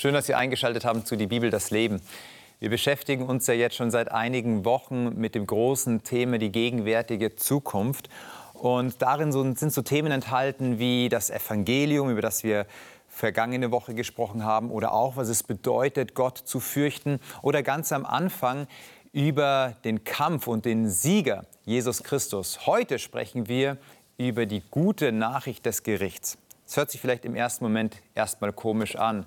Schön, dass Sie eingeschaltet haben zu Die Bibel, das Leben. Wir beschäftigen uns ja jetzt schon seit einigen Wochen mit dem großen Thema die gegenwärtige Zukunft. Und darin sind so Themen enthalten wie das Evangelium, über das wir vergangene Woche gesprochen haben, oder auch, was es bedeutet, Gott zu fürchten, oder ganz am Anfang über den Kampf und den Sieger Jesus Christus. Heute sprechen wir über die gute Nachricht des Gerichts. Es hört sich vielleicht im ersten Moment erstmal komisch an.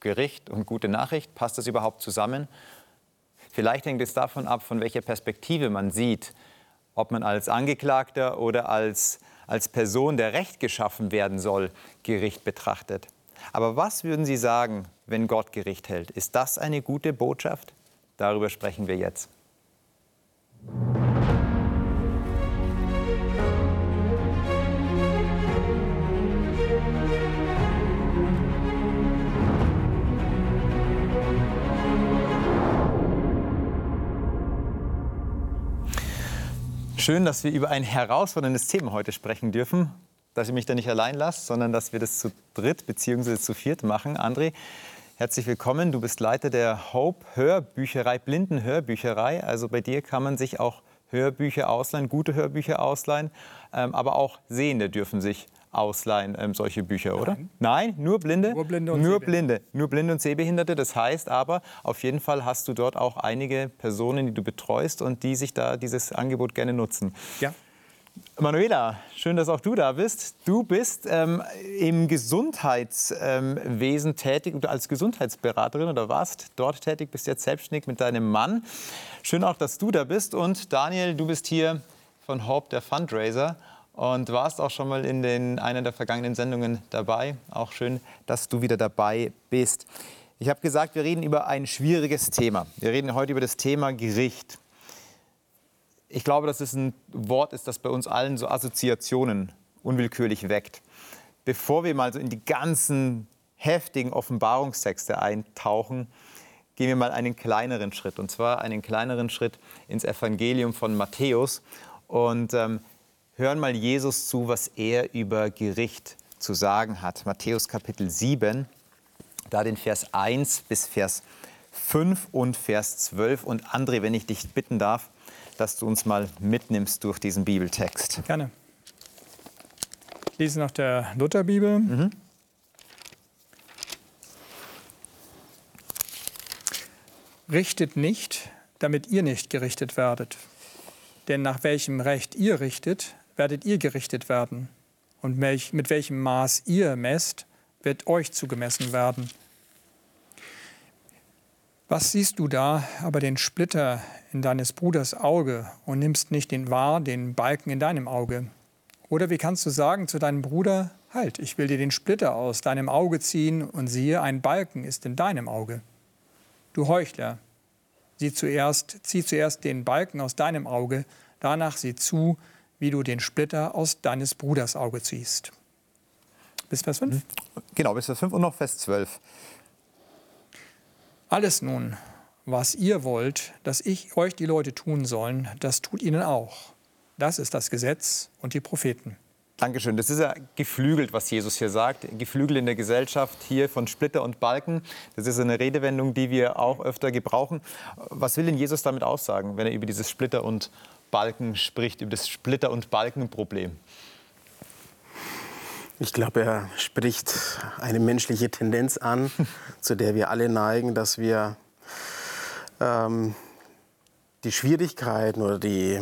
Gericht und gute Nachricht, passt das überhaupt zusammen? Vielleicht hängt es davon ab, von welcher Perspektive man sieht, ob man als Angeklagter oder als, als Person, der Recht geschaffen werden soll, Gericht betrachtet. Aber was würden Sie sagen, wenn Gott Gericht hält? Ist das eine gute Botschaft? Darüber sprechen wir jetzt. Schön, dass wir über ein herausforderndes Thema heute sprechen dürfen. Dass ihr mich da nicht allein lasst, sondern dass wir das zu dritt bzw. zu viert machen. André, herzlich willkommen. Du bist Leiter der Hope Hörbücherei, Blindenhörbücherei. Also bei dir kann man sich auch Hörbücher ausleihen, gute Hörbücher ausleihen, ähm, aber auch Sehende dürfen sich ausleihen, ähm, solche Bücher, Nein. oder? Nein, nur Blinde? Nur Blinde und nur Blinde, nur Blinde und Sehbehinderte. Das heißt aber, auf jeden Fall hast du dort auch einige Personen, die du betreust und die sich da dieses Angebot gerne nutzen. Ja. Manuela, schön, dass auch du da bist. Du bist ähm, im Gesundheitswesen ähm, tätig, als Gesundheitsberaterin oder warst dort tätig, bist jetzt selbstständig mit deinem Mann. Schön auch, dass du da bist. Und Daniel, du bist hier von Hope, der Fundraiser und warst auch schon mal in den, einer der vergangenen Sendungen dabei. Auch schön, dass du wieder dabei bist. Ich habe gesagt, wir reden über ein schwieriges Thema. Wir reden heute über das Thema Gericht. Ich glaube, dass es ein Wort ist, das bei uns allen so Assoziationen unwillkürlich weckt. Bevor wir mal so in die ganzen heftigen Offenbarungstexte eintauchen, gehen wir mal einen kleineren Schritt. Und zwar einen kleineren Schritt ins Evangelium von Matthäus. Und ähm, hören mal Jesus zu, was er über Gericht zu sagen hat. Matthäus Kapitel 7, da den Vers 1 bis Vers 5 und Vers 12. Und André, wenn ich dich bitten darf, dass du uns mal mitnimmst durch diesen Bibeltext. Gerne. Ich lese nach der Lutherbibel. Mhm. Richtet nicht, damit ihr nicht gerichtet werdet. Denn nach welchem Recht ihr richtet, werdet ihr gerichtet werden. Und mit welchem Maß ihr messt, wird euch zugemessen werden. Was siehst du da aber den Splitter in deines Bruders Auge und nimmst nicht den wahr, den Balken in deinem Auge? Oder wie kannst du sagen zu deinem Bruder, halt, ich will dir den Splitter aus deinem Auge ziehen und siehe, ein Balken ist in deinem Auge. Du Heuchler, sieh zuerst, zieh zuerst den Balken aus deinem Auge, danach sieh zu, wie du den Splitter aus deines Bruders Auge ziehst. Bis Vers 5? Mhm. Genau, bis Vers 5 und noch Vers 12. Alles nun, was ihr wollt, dass ich euch die Leute tun sollen, das tut ihnen auch. Das ist das Gesetz und die Propheten. Dankeschön. Das ist ja geflügelt, was Jesus hier sagt. Geflügelt in der Gesellschaft hier von Splitter und Balken. Das ist eine Redewendung, die wir auch öfter gebrauchen. Was will denn Jesus damit aussagen, wenn er über dieses Splitter und Balken spricht, über das Splitter- und Balkenproblem? Ich glaube, er spricht eine menschliche Tendenz an, zu der wir alle neigen, dass wir ähm, die Schwierigkeiten oder die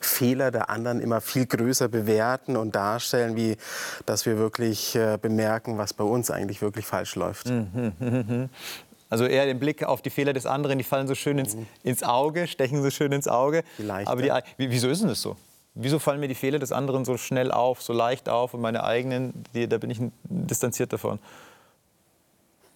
Fehler der anderen immer viel größer bewerten und darstellen, wie dass wir wirklich äh, bemerken, was bei uns eigentlich wirklich falsch läuft. Also eher den Blick auf die Fehler des anderen, die fallen so schön ins, mhm. ins Auge, stechen so schön ins Auge. Vielleicht. Aber die, wieso ist denn das so? Wieso fallen mir die Fehler des anderen so schnell auf, so leicht auf und meine eigenen, die, da bin ich distanziert davon?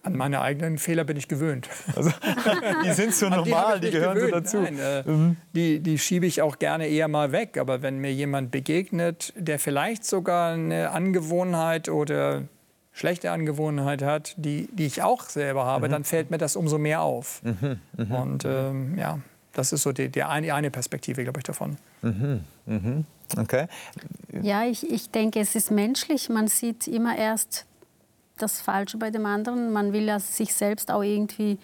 An meine eigenen Fehler bin ich gewöhnt. Also, die sind so normal, die, die gehören gewöhnt. so dazu. Nein, äh, mhm. die, die schiebe ich auch gerne eher mal weg. Aber wenn mir jemand begegnet, der vielleicht sogar eine Angewohnheit oder schlechte Angewohnheit hat, die, die ich auch selber habe, mhm. dann fällt mir das umso mehr auf. Mhm. Mhm. Und ähm, ja, das ist so die, die eine, eine Perspektive, glaube ich, davon. Mhm. Mhm. Okay. Ja, ich, ich denke, es ist menschlich. Man sieht immer erst das Falsche bei dem anderen. Man will ja sich selbst auch irgendwie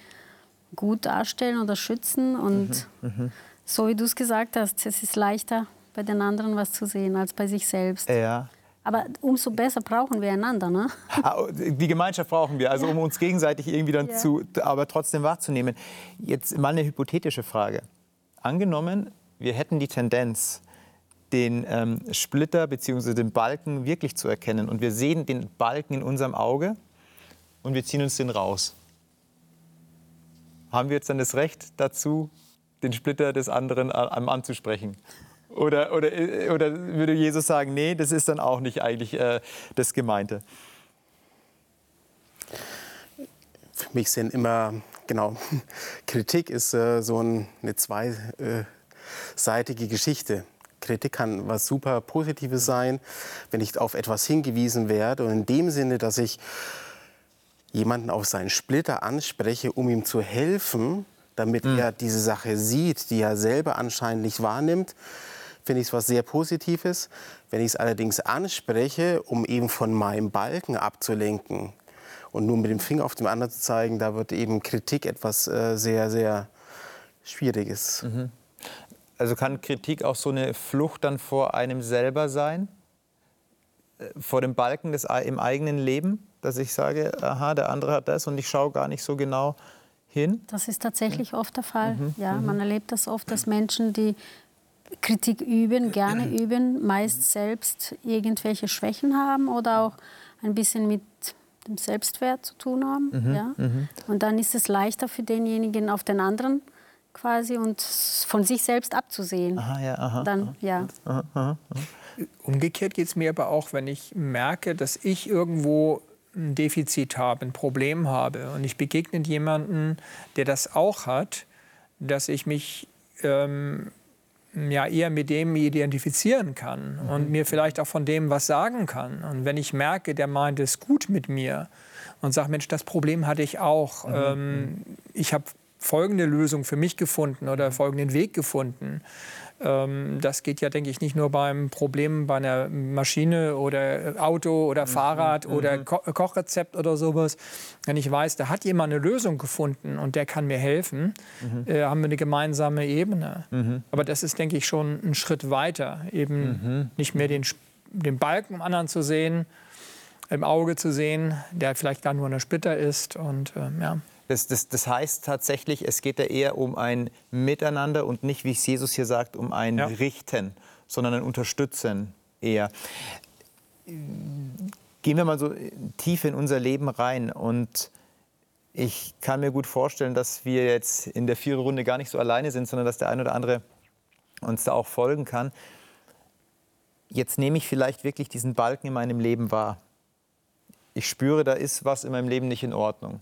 gut darstellen oder schützen. Und mhm. so wie du es gesagt hast, es ist leichter bei den anderen was zu sehen als bei sich selbst. Ja. Aber umso besser brauchen wir einander, ne? Ah, die Gemeinschaft brauchen wir, also ja. um uns gegenseitig irgendwie dann ja. zu, aber trotzdem wahrzunehmen. Jetzt mal eine hypothetische Frage. Angenommen, wir hätten die Tendenz, den ähm, Splitter bzw. den Balken wirklich zu erkennen und wir sehen den Balken in unserem Auge und wir ziehen uns den raus. Haben wir jetzt dann das Recht dazu, den Splitter des anderen anzusprechen? Oder, oder, oder würde Jesus sagen, nee, das ist dann auch nicht eigentlich äh, das Gemeinte? Für mich sind immer, genau, Kritik ist äh, so ein, eine zweiseitige Geschichte. Kritik kann was super Positives sein, wenn ich auf etwas hingewiesen werde. Und in dem Sinne, dass ich jemanden auf seinen Splitter anspreche, um ihm zu helfen, damit mhm. er diese Sache sieht, die er selber anscheinend nicht wahrnimmt, finde ich es was sehr Positives. Wenn ich es allerdings anspreche, um eben von meinem Balken abzulenken und nur mit dem Finger auf den anderen zu zeigen, da wird eben Kritik etwas äh, sehr, sehr Schwieriges. Mhm. Also kann Kritik auch so eine Flucht dann vor einem selber sein? Äh, vor dem Balken des, im eigenen Leben? Dass ich sage, aha, der andere hat das und ich schaue gar nicht so genau hin? Das ist tatsächlich oft der Fall. Mhm. Ja, mhm. man erlebt das oft, dass Menschen, die Kritik üben, gerne üben, meist selbst irgendwelche Schwächen haben oder auch ein bisschen mit dem Selbstwert zu tun haben. Mhm, ja? Mhm. Und dann ist es leichter für denjenigen auf den anderen quasi und von sich selbst abzusehen. Aha, ja, aha, dann, ja. Aha, Umgekehrt geht es mir aber auch, wenn ich merke, dass ich irgendwo ein Defizit habe, ein Problem habe und ich begegne jemanden, der das auch hat, dass ich mich ähm, ja eher mit dem identifizieren kann mhm. und mir vielleicht auch von dem was sagen kann. Und wenn ich merke, der meint es gut mit mir und sagt, Mensch, das Problem hatte ich auch. Mhm. Ähm, ich habe folgende Lösung für mich gefunden oder folgenden Weg gefunden. Ähm, das geht ja, denke ich, nicht nur beim Problem bei einer Maschine oder Auto oder mhm. Fahrrad mhm. oder Ko Kochrezept oder sowas. Wenn ich weiß, da hat jemand eine Lösung gefunden und der kann mir helfen, mhm. äh, haben wir eine gemeinsame Ebene. Mhm. Aber das ist, denke ich, schon ein Schritt weiter. Eben mhm. nicht mehr den, den Balken im anderen zu sehen, im Auge zu sehen, der vielleicht gar nur eine Splitter ist. Und, äh, ja. Das, das, das, heißt tatsächlich, es geht da eher um ein Miteinander und nicht, wie es Jesus hier sagt, um ein ja. Richten, sondern ein Unterstützen eher. Gehen wir mal so tief in unser Leben rein und ich kann mir gut vorstellen, dass wir jetzt in der Viererrunde gar nicht so alleine sind, sondern dass der eine oder andere uns da auch folgen kann. Jetzt nehme ich vielleicht wirklich diesen Balken in meinem Leben wahr. Ich spüre, da ist was in meinem Leben nicht in Ordnung.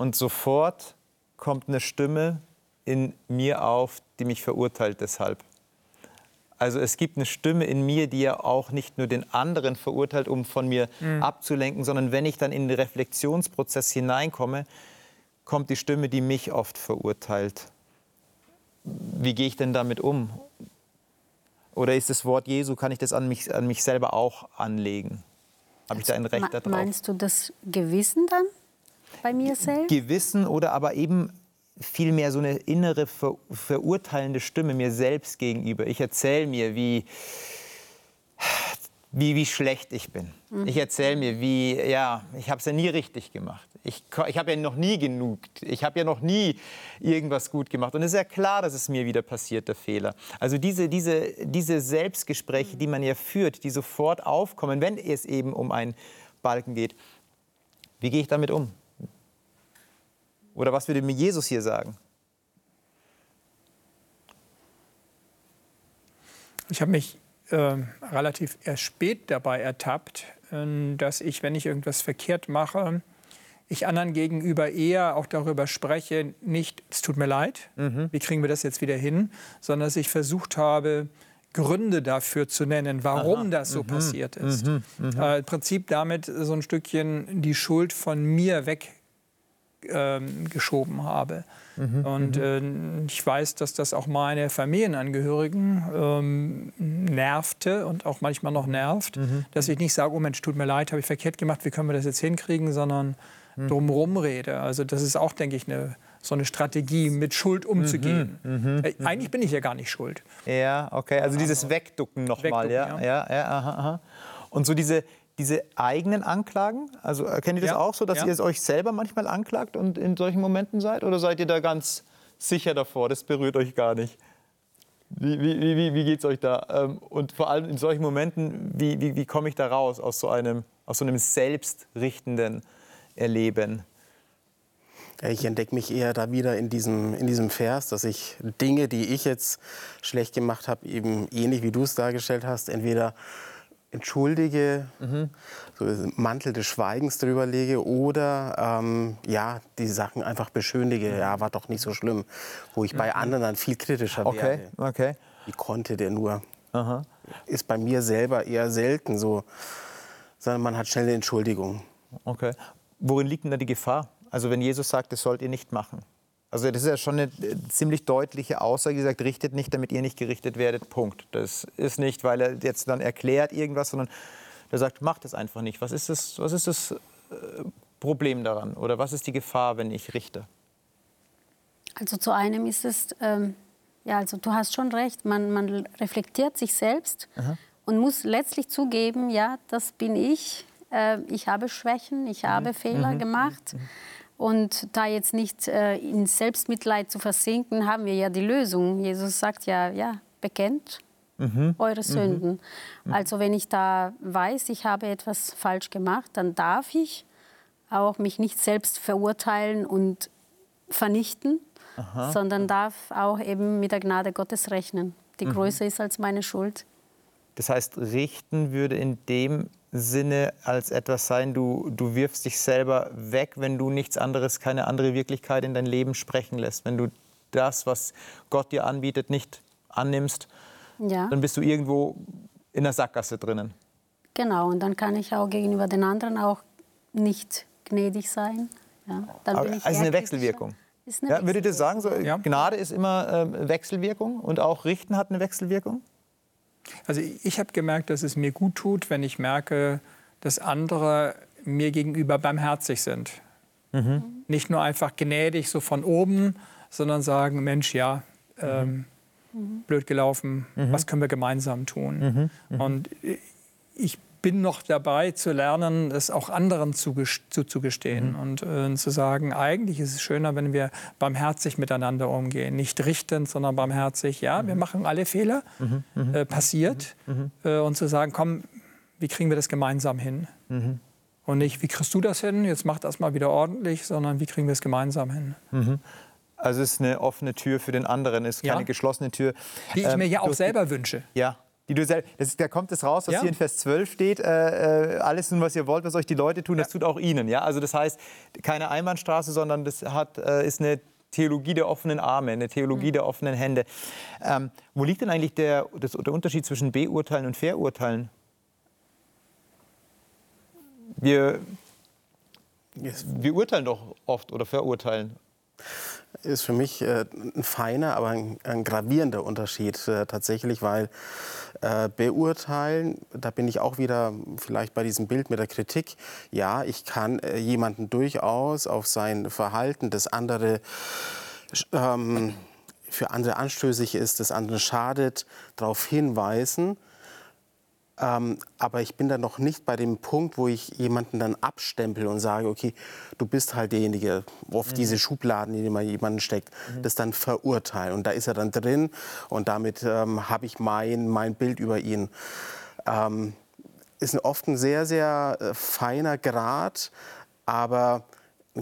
Und sofort kommt eine Stimme in mir auf, die mich verurteilt deshalb. Also es gibt eine Stimme in mir, die ja auch nicht nur den anderen verurteilt, um von mir mhm. abzulenken, sondern wenn ich dann in den Reflexionsprozess hineinkomme, kommt die Stimme, die mich oft verurteilt. Wie gehe ich denn damit um? Oder ist das Wort Jesu, kann ich das an mich, an mich selber auch anlegen? Habe ich da ein Recht darauf? Meinst du das Gewissen dann? Bei mir selbst? Gewissen oder aber eben vielmehr so eine innere ver verurteilende Stimme mir selbst gegenüber. Ich erzähle mir, wie, wie, wie schlecht ich bin. Mhm. Ich erzähle mir, wie, ja, ich habe es ja nie richtig gemacht. Ich, ich habe ja noch nie genug. Ich habe ja noch nie irgendwas gut gemacht. Und es ist ja klar, dass es mir wieder passiert, der Fehler. Also diese, diese, diese Selbstgespräche, die man ja führt, die sofort aufkommen, wenn es eben um einen Balken geht. Wie gehe ich damit um? Oder was würde mir Jesus hier sagen? Ich habe mich äh, relativ erst spät dabei ertappt, äh, dass ich, wenn ich irgendwas verkehrt mache, ich anderen gegenüber eher auch darüber spreche, nicht, es tut mir leid, mhm. wie kriegen wir das jetzt wieder hin, sondern dass ich versucht habe, Gründe dafür zu nennen, warum Aha. das so mhm. passiert ist. Mhm. Mhm. Äh, Im Prinzip damit so ein Stückchen die Schuld von mir weg ähm, geschoben habe. Mhm, und äh, ich weiß, dass das auch meine Familienangehörigen ähm, nervte und auch manchmal noch nervt, mhm. dass ich nicht sage, oh Mensch, tut mir leid, habe ich verkehrt gemacht, wie können wir das jetzt hinkriegen, sondern mhm. drumherum rede. Also das ist auch, denke ich, eine, so eine Strategie, mit Schuld umzugehen. Mhm, mhm, äh, Eigentlich bin ich ja gar nicht schuld. Ja, okay, also dieses Wegducken nochmal. Ja? Ja. Ja, ja, aha, aha. Und so diese, diese eigenen Anklagen? Also erkennt ihr das ja, auch so, dass ja. ihr es euch selber manchmal anklagt und in solchen Momenten seid? Oder seid ihr da ganz sicher davor, das berührt euch gar nicht? Wie, wie, wie, wie geht es euch da? Ähm, und vor allem in solchen Momenten, wie, wie, wie komme ich da raus aus so einem, aus so einem selbstrichtenden Erleben? Ich entdecke mich eher da wieder in diesem, in diesem Vers, dass ich Dinge, die ich jetzt schlecht gemacht habe, eben ähnlich wie du es dargestellt hast, entweder entschuldige, mhm. so Mantel des Schweigens drüber lege oder ähm, ja, die Sachen einfach beschönige. Ja, war doch nicht so schlimm. Wo ich bei mhm. anderen dann viel kritischer okay. werde. Okay. Wie konnte der nur? Aha. Ist bei mir selber eher selten so, sondern man hat schnell eine Entschuldigung. Okay. Worin liegt denn da die Gefahr? Also wenn Jesus sagt, das sollt ihr nicht machen. Also das ist ja schon eine äh, ziemlich deutliche Aussage, die sagt, richtet nicht, damit ihr nicht gerichtet werdet, Punkt. Das ist nicht, weil er jetzt dann erklärt irgendwas, sondern er sagt, macht es einfach nicht. Was ist das, was ist das äh, Problem daran oder was ist die Gefahr, wenn ich richte? Also zu einem ist es, ähm, ja, also du hast schon recht, man, man reflektiert sich selbst Aha. und muss letztlich zugeben, ja, das bin ich, äh, ich habe Schwächen, ich habe mhm. Fehler mhm. gemacht. Mhm. Und da jetzt nicht äh, in Selbstmitleid zu versinken, haben wir ja die Lösung. Jesus sagt ja, ja, bekennt mhm. eure Sünden. Mhm. Also wenn ich da weiß, ich habe etwas falsch gemacht, dann darf ich auch mich nicht selbst verurteilen und vernichten, Aha. sondern darf auch eben mit der Gnade Gottes rechnen, die mhm. größer ist als meine Schuld. Das heißt, richten würde in dem Sinne als etwas sein, du, du wirfst dich selber weg, wenn du nichts anderes, keine andere Wirklichkeit in dein Leben sprechen lässt. Wenn du das, was Gott dir anbietet, nicht annimmst, ja. dann bist du irgendwo in der Sackgasse drinnen. Genau, und dann kann ich auch gegenüber den anderen auch nicht gnädig sein. Ja, dann bin ich also eine Wechselwirkung. Ist eine ja, würdet ihr sagen, so. Gnade ist immer äh, Wechselwirkung und auch Richten hat eine Wechselwirkung? Also ich habe gemerkt, dass es mir gut tut, wenn ich merke, dass andere mir gegenüber barmherzig sind. Mhm. Nicht nur einfach gnädig so von oben, sondern sagen, Mensch, ja, ähm, mhm. blöd gelaufen, mhm. was können wir gemeinsam tun? Mhm. Mhm. Und ich bin noch dabei zu lernen, es auch anderen zuzugestehen mhm. und äh, zu sagen, eigentlich ist es schöner, wenn wir barmherzig miteinander umgehen. Nicht richtend, sondern barmherzig. Ja, mhm. wir machen alle Fehler, mhm. mhm. äh, passiert. Mhm. Mhm. Äh, und zu sagen, komm, wie kriegen wir das gemeinsam hin? Und nicht, wie kriegst du das hin? Jetzt mach das mal wieder ordentlich, sondern wie kriegen wir es gemeinsam hin? Also es ist eine offene Tür für den anderen, es ist keine ja. geschlossene Tür. Die ich ähm, mir ja auch selber wünsche. Ja, die du das ist, da kommt es raus, was ja. hier in Vers 12 steht. Äh, äh, alles nun, was ihr wollt, was euch die Leute tun, ja. das tut auch ihnen. Ja? Also das heißt, keine Einbahnstraße, sondern das hat, äh, ist eine Theologie der offenen Arme, eine Theologie mhm. der offenen Hände. Ähm, wo liegt denn eigentlich der, das, der Unterschied zwischen Beurteilen und Verurteilen? Wir, wir urteilen doch oft oder verurteilen ist für mich äh, ein feiner, aber ein, ein gravierender Unterschied äh, tatsächlich, weil äh, beurteilen, da bin ich auch wieder vielleicht bei diesem Bild mit der Kritik. Ja, ich kann äh, jemanden durchaus auf sein Verhalten, das andere ähm, für andere anstößig ist, das andere schadet, darauf hinweisen. Ähm, aber ich bin da noch nicht bei dem Punkt, wo ich jemanden dann abstempel und sage, okay, du bist halt derjenige, oft mhm. diese Schubladen, in die man jemanden steckt, mhm. das dann verurteilen. Und da ist er dann drin und damit ähm, habe ich mein, mein Bild über ihn. Ähm, ist oft ein sehr, sehr äh, feiner Grad, aber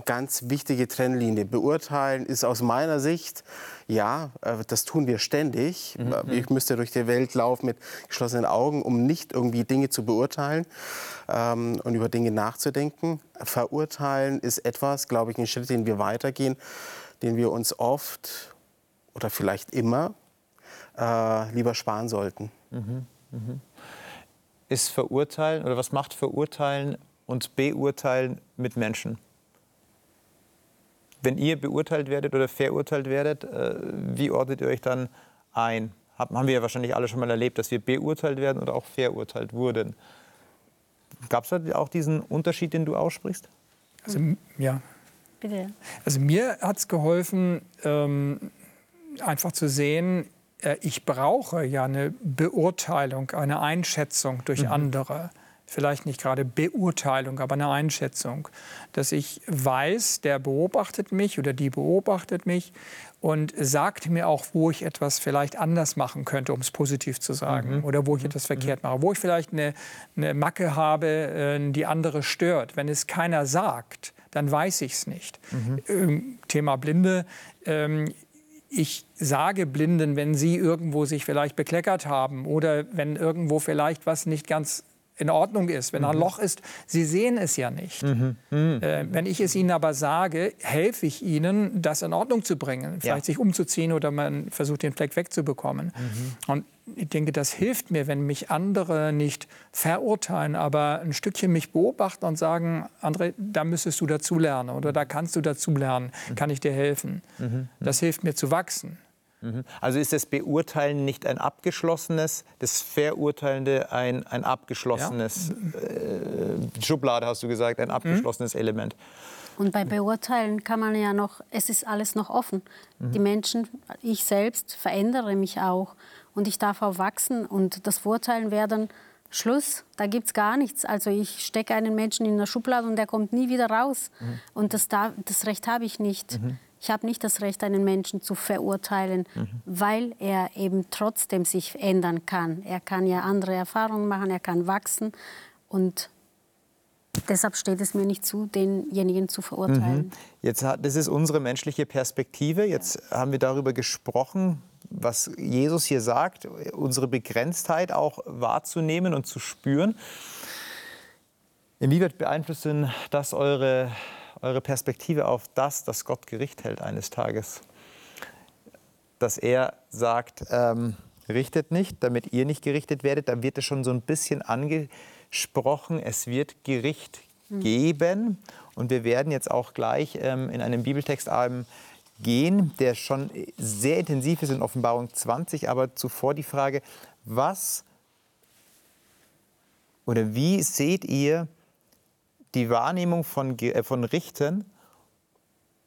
ganz wichtige Trennlinie. Beurteilen ist aus meiner Sicht, ja, äh, das tun wir ständig. Mhm. Äh, ich müsste durch die Welt laufen mit geschlossenen Augen, um nicht irgendwie Dinge zu beurteilen ähm, und über Dinge nachzudenken. Verurteilen ist etwas, glaube ich, ein Schritt, den wir weitergehen, den wir uns oft oder vielleicht immer äh, lieber sparen sollten. Mhm. Mhm. Ist Verurteilen oder was macht Verurteilen und Beurteilen mit Menschen? Wenn ihr beurteilt werdet oder verurteilt werdet, äh, wie ordnet ihr euch dann ein? Haben wir ja wahrscheinlich alle schon mal erlebt, dass wir beurteilt werden oder auch verurteilt wurden. Gab es da auch diesen Unterschied, den du aussprichst? Also, ja. Bitte. Also mir hat es geholfen, ähm, einfach zu sehen, äh, ich brauche ja eine Beurteilung, eine Einschätzung durch mhm. andere vielleicht nicht gerade Beurteilung, aber eine Einschätzung, dass ich weiß, der beobachtet mich oder die beobachtet mich und sagt mir auch, wo ich etwas vielleicht anders machen könnte, um es positiv zu sagen, mhm. oder wo ich etwas mhm. verkehrt mache, wo ich vielleicht eine, eine Macke habe, äh, die andere stört. Wenn es keiner sagt, dann weiß ich es nicht. Mhm. Ähm, Thema Blinde. Ähm, ich sage Blinden, wenn sie irgendwo sich vielleicht bekleckert haben oder wenn irgendwo vielleicht was nicht ganz in Ordnung ist, wenn mhm. ein Loch ist. Sie sehen es ja nicht. Mhm. Mhm. Äh, wenn ich es Ihnen aber sage, helfe ich Ihnen, das in Ordnung zu bringen, vielleicht ja. sich umzuziehen oder man versucht, den Fleck wegzubekommen. Mhm. Und ich denke, das hilft mir, wenn mich andere nicht verurteilen, aber ein Stückchen mich beobachten und sagen, André, da müsstest du dazulernen oder da kannst du dazulernen, mhm. kann ich dir helfen. Mhm. Das hilft mir zu wachsen. Mhm. Also ist das Beurteilen nicht ein abgeschlossenes, das Verurteilende ein, ein abgeschlossenes, ja. äh, Schublade hast du gesagt, ein abgeschlossenes mhm. Element. Und bei Beurteilen kann man ja noch, es ist alles noch offen. Mhm. Die Menschen, ich selbst verändere mich auch und ich darf auch wachsen und das Verurteilen wäre dann Schluss, da gibt es gar nichts. Also ich stecke einen Menschen in der Schublade und der kommt nie wieder raus. Mhm. Und das, darf, das Recht habe ich nicht. Ich habe nicht das Recht, einen Menschen zu verurteilen, mhm. weil er eben trotzdem sich ändern kann. Er kann ja andere Erfahrungen machen, er kann wachsen und deshalb steht es mir nicht zu, denjenigen zu verurteilen. Mhm. Jetzt das ist unsere menschliche Perspektive. Jetzt ja. haben wir darüber gesprochen, was Jesus hier sagt, unsere Begrenztheit auch wahrzunehmen und zu spüren. Inwieweit beeinflusst denn das eure eure Perspektive auf das, dass Gott Gericht hält eines Tages. Dass er sagt, ähm, richtet nicht, damit ihr nicht gerichtet werdet. Da wird es schon so ein bisschen angesprochen, es wird Gericht hm. geben. Und wir werden jetzt auch gleich ähm, in einem Bibeltext ähm, gehen, der schon sehr intensiv ist in Offenbarung 20. Aber zuvor die Frage, was oder wie seht ihr die Wahrnehmung von, äh, von Richtern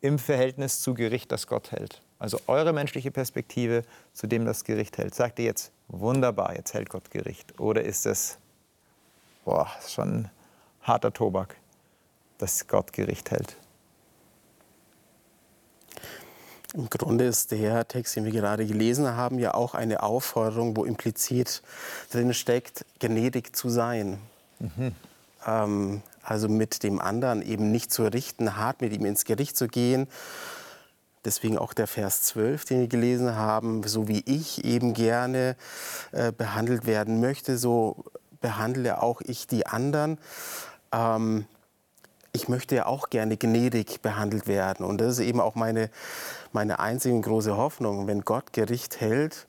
im Verhältnis zu Gericht, das Gott hält. Also eure menschliche Perspektive zu dem, das Gericht hält. Sagt ihr jetzt, wunderbar, jetzt hält Gott Gericht? Oder ist es, boah, schon harter Tobak, dass Gott Gericht hält? Im Grunde ist der Text, den wir gerade gelesen haben, ja auch eine Aufforderung, wo implizit drin steckt, gnädig zu sein. Mhm. Ähm, also mit dem anderen eben nicht zu richten, hart mit ihm ins Gericht zu gehen. Deswegen auch der Vers 12, den wir gelesen haben, so wie ich eben gerne äh, behandelt werden möchte, so behandle auch ich die anderen. Ähm, ich möchte ja auch gerne gnädig behandelt werden. Und das ist eben auch meine, meine einzige große Hoffnung. Wenn Gott Gericht hält,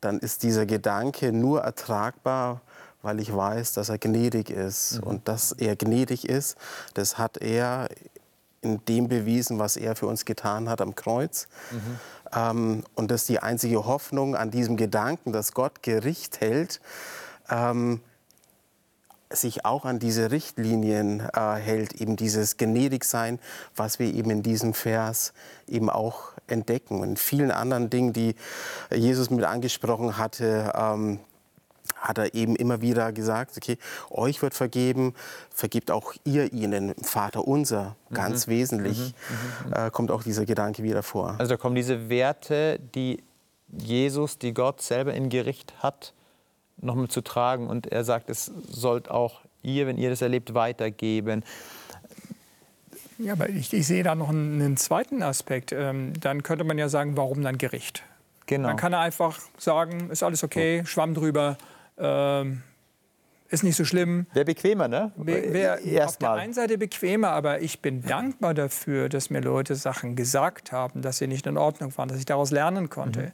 dann ist dieser Gedanke nur ertragbar, weil ich weiß, dass er gnädig ist. Mhm. Und dass er gnädig ist, das hat er in dem bewiesen, was er für uns getan hat am Kreuz. Mhm. Ähm, und das ist die einzige Hoffnung an diesem Gedanken, dass Gott Gericht hält, ähm, sich auch an diese Richtlinien äh, hält, eben dieses Gnädigsein, was wir eben in diesem Vers eben auch entdecken. Und in vielen anderen Dingen, die Jesus mit angesprochen hatte, ähm, hat er eben immer wieder gesagt, okay, euch wird vergeben, vergibt auch ihr ihnen, Vater unser, ganz mhm. wesentlich, mhm. mhm. Äh, kommt auch dieser Gedanke wieder vor. Also da kommen diese Werte, die Jesus, die Gott selber im Gericht hat, nochmal zu tragen. Und er sagt, es sollt auch ihr, wenn ihr das erlebt, weitergeben. Ja, aber ich, ich sehe da noch einen, einen zweiten Aspekt. Ähm, dann könnte man ja sagen, warum dann Gericht? Genau. Dann kann er einfach sagen, ist alles okay, Schwamm drüber, ähm, ist nicht so schlimm. Wäre bequemer, ne? Wäre auf der einen Seite bequemer, aber ich bin dankbar dafür, dass mir Leute Sachen gesagt haben, dass sie nicht in Ordnung waren, dass ich daraus lernen konnte. Mhm.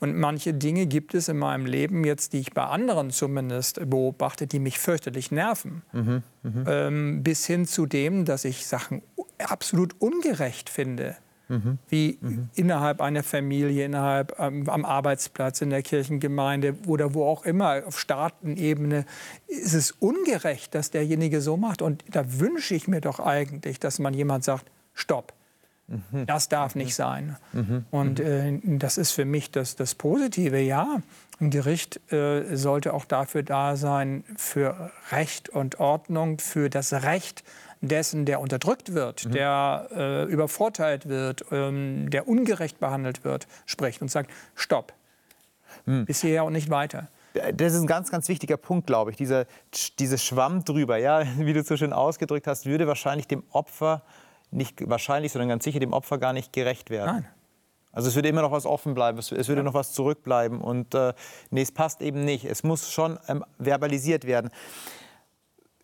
Und manche Dinge gibt es in meinem Leben jetzt, die ich bei anderen zumindest beobachte, die mich fürchterlich nerven. Mhm. Mhm. Ähm, bis hin zu dem, dass ich Sachen absolut ungerecht finde. Mhm. Wie mhm. innerhalb einer Familie, innerhalb ähm, am Arbeitsplatz, in der Kirchengemeinde oder wo auch immer, auf Staatenebene, ist es ungerecht, dass derjenige so macht. Und da wünsche ich mir doch eigentlich, dass man jemand sagt, stopp. Mhm. Das darf nicht sein. Mhm. Und äh, das ist für mich das, das Positive. Ja, ein Gericht äh, sollte auch dafür da sein, für Recht und Ordnung, für das Recht dessen, der unterdrückt wird, mhm. der äh, übervorteilt wird, ähm, der ungerecht behandelt wird, spricht und sagt, stopp, mhm. bis hierher und nicht weiter. Das ist ein ganz, ganz wichtiger Punkt, glaube ich. Dieser, diese Schwamm drüber, ja, wie du so schön ausgedrückt hast, würde wahrscheinlich dem Opfer nicht wahrscheinlich, sondern ganz sicher dem Opfer gar nicht gerecht werden. Nein. Also es würde immer noch was offen bleiben, es, würde ja. noch was zurückbleiben und äh, nee, es passt eben nicht. Es muss schon ähm, verbalisiert werden.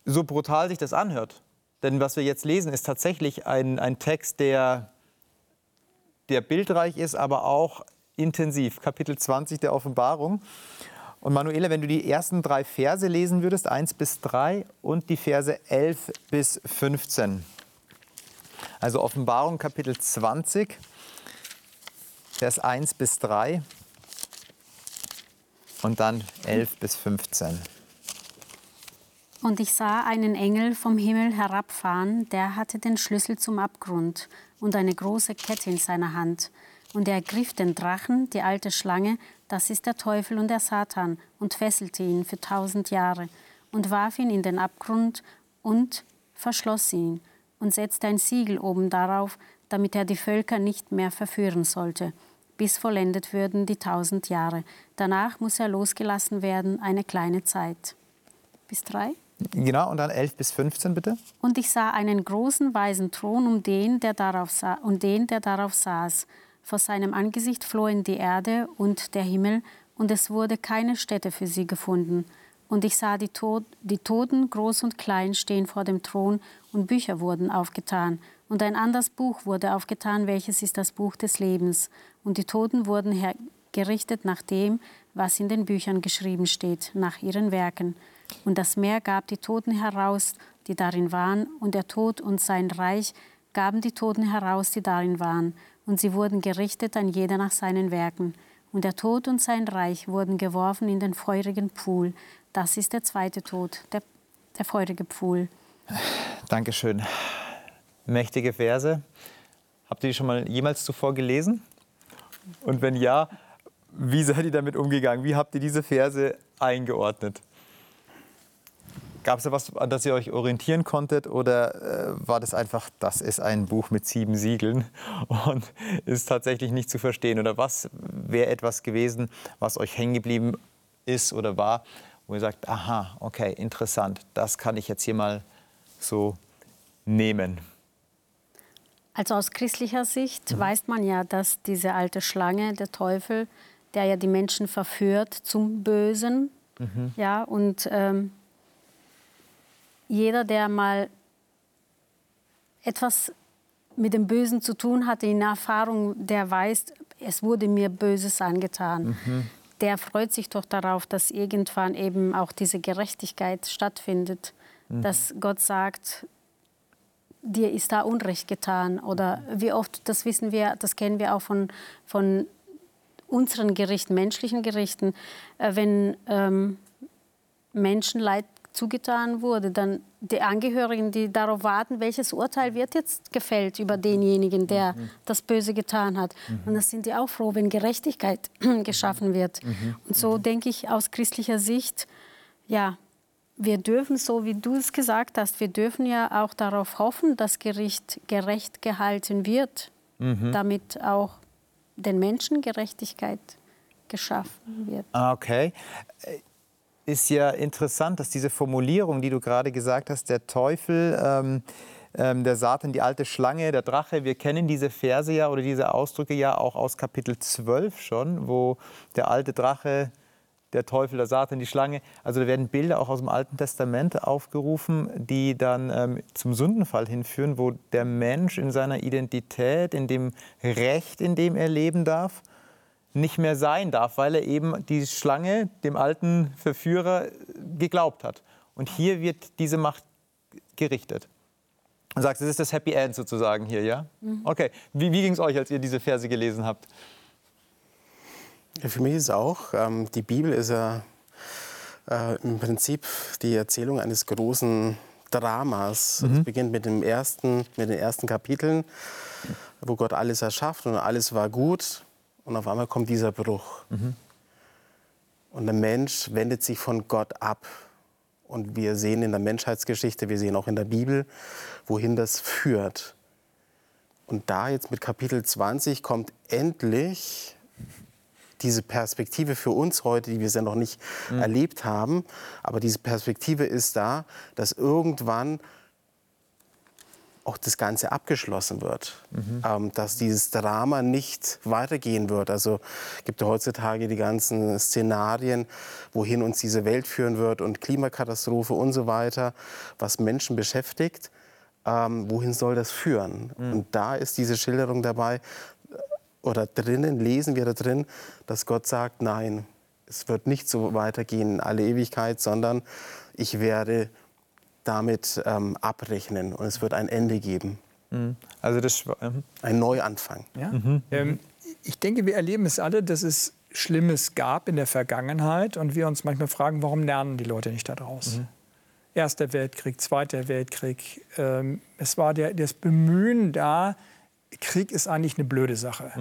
So brutal sich das anhört, denn was wir jetzt lesen, ist tatsächlich ein, ein Text, der, der bildreich ist, aber auch intensiv. Kapitel 20 der Offenbarung. Und Manuela, wenn du die ersten drei Verse lesen würdest, 1 bis 3 und die Verse 11 bis 15. Also Offenbarung Kapitel 20, Vers 1 bis 3 und dann 11 bis 15. Und ich sah einen Engel vom Himmel herabfahren, der hatte den Schlüssel zum Abgrund und eine große Kette in seiner Hand. Und er ergriff den Drachen, die alte Schlange, das ist der Teufel und der Satan, und fesselte ihn für tausend Jahre und warf ihn in den Abgrund und verschloss ihn und setzte ein Siegel oben darauf, damit er die Völker nicht mehr verführen sollte, bis vollendet würden die tausend Jahre. Danach muss er losgelassen werden, eine kleine Zeit. Bis drei? Genau, und dann 11 bis 15 bitte. Und ich sah einen großen weißen Thron um den, der darauf, sa und den, der darauf saß. Vor seinem Angesicht flohen die Erde und der Himmel, und es wurde keine Stätte für sie gefunden. Und ich sah die, Tod die Toten, groß und klein, stehen vor dem Thron, und Bücher wurden aufgetan. Und ein anderes Buch wurde aufgetan, welches ist das Buch des Lebens. Und die Toten wurden gerichtet nach dem, was in den Büchern geschrieben steht, nach ihren Werken. Und das Meer gab die Toten heraus, die darin waren, und der Tod und sein Reich gaben die Toten heraus, die darin waren. Und sie wurden gerichtet, ein jeder nach seinen Werken. Und der Tod und sein Reich wurden geworfen in den feurigen Pool. Das ist der zweite Tod, der, der feurige Pfuhl. Dankeschön. Mächtige Verse. Habt ihr die schon mal jemals zuvor gelesen? Und wenn ja, wie seid ihr damit umgegangen? Wie habt ihr diese Verse eingeordnet? Gab es da was, an das ihr euch orientieren konntet? Oder äh, war das einfach, das ist ein Buch mit sieben Siegeln und ist tatsächlich nicht zu verstehen? Oder was wäre etwas gewesen, was euch hängen geblieben ist oder war, wo ihr sagt, aha, okay, interessant, das kann ich jetzt hier mal so nehmen? Also aus christlicher Sicht mhm. weiß man ja, dass diese alte Schlange, der Teufel, der ja die Menschen verführt zum Bösen, mhm. ja, und ähm, jeder, der mal etwas mit dem Bösen zu tun hatte, in Erfahrung, der weiß, es wurde mir Böses angetan. Mhm der freut sich doch darauf, dass irgendwann eben auch diese Gerechtigkeit stattfindet, mhm. dass Gott sagt, dir ist da Unrecht getan. Oder wie oft, das wissen wir, das kennen wir auch von, von unseren Gerichten, menschlichen Gerichten, äh, wenn ähm, Menschen Leid zugetan wurde, dann die Angehörigen, die darauf warten, welches Urteil wird jetzt gefällt über denjenigen, der mhm. das Böse getan hat. Mhm. Und das sind die auch froh, wenn Gerechtigkeit geschaffen wird. Mhm. Und so denke ich aus christlicher Sicht, ja, wir dürfen, so wie du es gesagt hast, wir dürfen ja auch darauf hoffen, dass Gericht gerecht gehalten wird, mhm. damit auch den Menschen Gerechtigkeit geschaffen wird. Ah, okay ist ja interessant, dass diese Formulierung, die du gerade gesagt hast, der Teufel, ähm, ähm, der Satan, die alte Schlange, der Drache, wir kennen diese Verse ja oder diese Ausdrücke ja auch aus Kapitel 12 schon, wo der alte Drache, der Teufel, der Satan, die Schlange, also da werden Bilder auch aus dem Alten Testament aufgerufen, die dann ähm, zum Sündenfall hinführen, wo der Mensch in seiner Identität, in dem Recht, in dem er leben darf, nicht mehr sein darf, weil er eben die Schlange, dem alten Verführer, geglaubt hat. Und hier wird diese Macht gerichtet. Und sagst, das ist das Happy End sozusagen hier, ja? Okay. Wie, wie ging es euch, als ihr diese Verse gelesen habt? Ja, für mich ist auch, ähm, die Bibel ist ja äh, im Prinzip die Erzählung eines großen Dramas. Es beginnt mit, dem ersten, mit den ersten Kapiteln, wo Gott alles erschafft und alles war gut. Und auf einmal kommt dieser Bruch. Und der Mensch wendet sich von Gott ab. Und wir sehen in der Menschheitsgeschichte, wir sehen auch in der Bibel, wohin das führt. Und da jetzt mit Kapitel 20 kommt endlich diese Perspektive für uns heute, die wir ja noch nicht erlebt haben, aber diese Perspektive ist da, dass irgendwann auch das Ganze abgeschlossen wird, ähm, dass dieses Drama nicht weitergehen wird. Also gibt es heutzutage die ganzen Szenarien, wohin uns diese Welt führen wird und Klimakatastrophe und so weiter, was Menschen beschäftigt. Ähm, wohin soll das führen? Und da ist diese Schilderung dabei, oder drinnen lesen wir da drin, dass Gott sagt, nein, es wird nicht so weitergehen in alle Ewigkeit, sondern ich werde damit ähm, abrechnen und es wird ein Ende geben, Also das, Schwa- mhm. ein Neuanfang. Ja? Ähm, ich denke, wir erleben es alle, dass es Schlimmes gab in der Vergangenheit und wir uns manchmal fragen, warum lernen die Leute nicht daraus? Erster Weltkrieg, Zweiter Weltkrieg. Ähm, es war der, das Bemühen da, Krieg ist eigentlich eine blöde Sache.